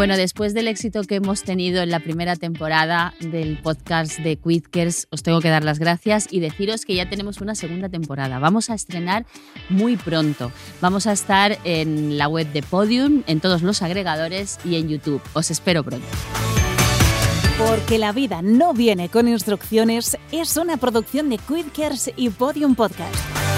Bueno, después del éxito que hemos tenido en la primera temporada del podcast de Quidkers, os tengo que dar las gracias y deciros que ya tenemos una segunda temporada. Vamos a estrenar muy pronto. Vamos a estar en la web de Podium, en todos los agregadores y en YouTube. Os espero pronto. Porque la vida no viene con instrucciones es una producción de Quidkers y Podium Podcast.